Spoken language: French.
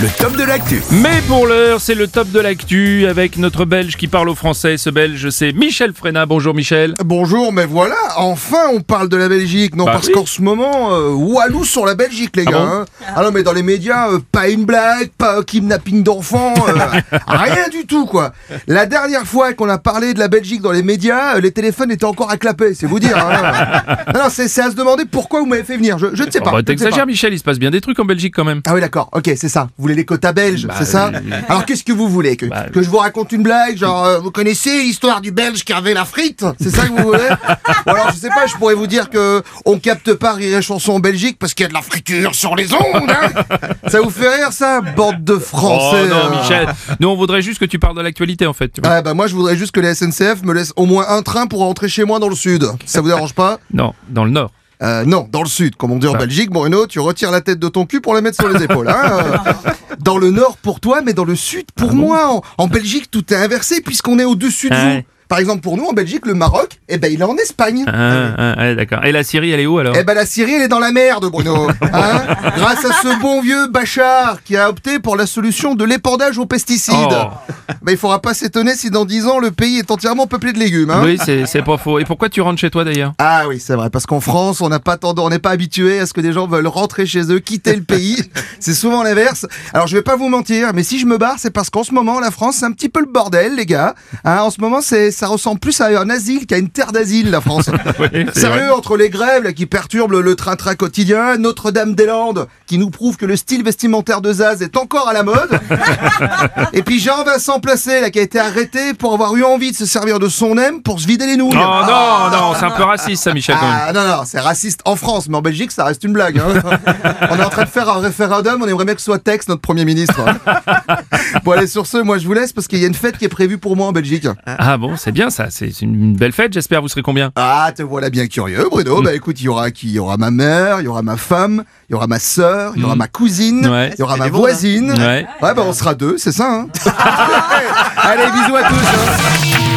le top de l'actu. Mais pour l'heure, c'est le top de l'actu avec notre Belge qui parle au français. Ce Belge, c'est Michel Frenat. Bonjour Michel. Bonjour, mais voilà, enfin on parle de la Belgique. Non, Bah parce oui. qu'en ce moment, euh, Walou sur la Belgique, les Ah gars. bon hein. Ah non, mais dans les médias, euh, pas une blague, pas un kidnapping d'enfants, euh, rien du tout, quoi. La dernière fois qu'on a parlé de la Belgique dans les médias, euh, les téléphones étaient encore à clapper, c'est vous dire. Hein. non, non, c'est à se demander pourquoi vous m'avez fait venir. Je, je ne sais pas. Oh, bah, T'exagères. Michel, il se passe bien des trucs en Belgique quand même. Ah oui d'accord, ok c'est ça. Vous voulez les quotas belges, Bah, c'est ça oui, oui. Alors qu'est-ce que vous voulez que, Bah, que je vous raconte une blague Genre euh, vous connaissez l'histoire du belge qui avait la frite C'est ça que vous voulez Ou alors je sais pas, je pourrais vous dire que on capte pas Rire et Chanson en Belgique parce qu'il y a de la friture sur les ondes hein Ça vous fait rire ça Bande de Oh français non euh. Michel, nous on voudrait juste que tu parles de l'actualité en fait. tu vois. Ah bah moi je voudrais juste que les SNCF me laissent au moins un train pour rentrer chez moi dans le sud. Ça vous dérange pas? Non, dans le nord. Euh, non, dans le sud, comme on dit en Ah. Belgique, Bruno, tu retires la tête de ton cul pour la mettre sur les épaules. Hein dans le nord pour toi, mais dans le sud pour moi. En, en Belgique, tout est inversé puisqu'on est au-dessus de Ah vous. ouais. Par exemple, pour nous, en Belgique, le Maroc, eh ben, il est en Espagne. Ah, ah, ah, d'accord. Et la Syrie, elle est où alors? Eh ben la Syrie, elle est dans la merde, Bruno. Hein? Grâce à ce bon vieux Bachar qui a opté pour la solution de l'épandage aux pesticides. Oh. Ben, il faudra pas s'étonner si dans 10 ans, le pays est entièrement peuplé de légumes. Hein Oui, c'est c'est pas faux. Et pourquoi tu rentres chez toi d'ailleurs? Ah oui, c'est vrai, parce qu'en France, on n'a pas tendance, on n'est pas habitué à ce que des gens veulent rentrer chez eux, quitter le pays. C'est souvent l'inverse. Alors je vais pas vous mentir, mais si je me barre, c'est parce qu'en ce moment, la France, c'est un petit peu le bordel, les gars. Hein, en ce moment, c'est, ça ressemble plus à un asile qu'à une terre d'asile, la France. Oui, c'est vrai. Sérieux, entre les grèves là, qui perturbent le, train-train quotidien, Notre-Dame-des-Landes qui nous prouve que le style vestimentaire de Zaz est encore à la mode, et puis Jean-Vincent Placé là, qui a été arrêté pour avoir eu envie de se servir de son aime pour se vider les nouilles. Oh non, non, c'est un peu raciste ça Michel. Ah non, non, c'est raciste en France, mais en Belgique, ça reste une blague. hein. on est en train de faire un référendum, on aimerait bien que ce soit Tex, notre Premier ministre. bon, allez, sur ce, moi je vous laisse parce qu'il y a une fête qui est prévue pour moi en Belgique. Ah bon, c'est bien ça, c'est une belle fête, j'espère. Vous serez combien Ah, te voilà bien curieux, Bruno. Bah écoute, il y aura qui? Il y aura ma mère, il y aura ma femme, il y aura ma sœur, il y aura ma cousine, Ouais. il y aura ma monde, voisine. Ouais. Ouais, bah on sera deux, c'est ça. Hein allez, bisous à tous. hein.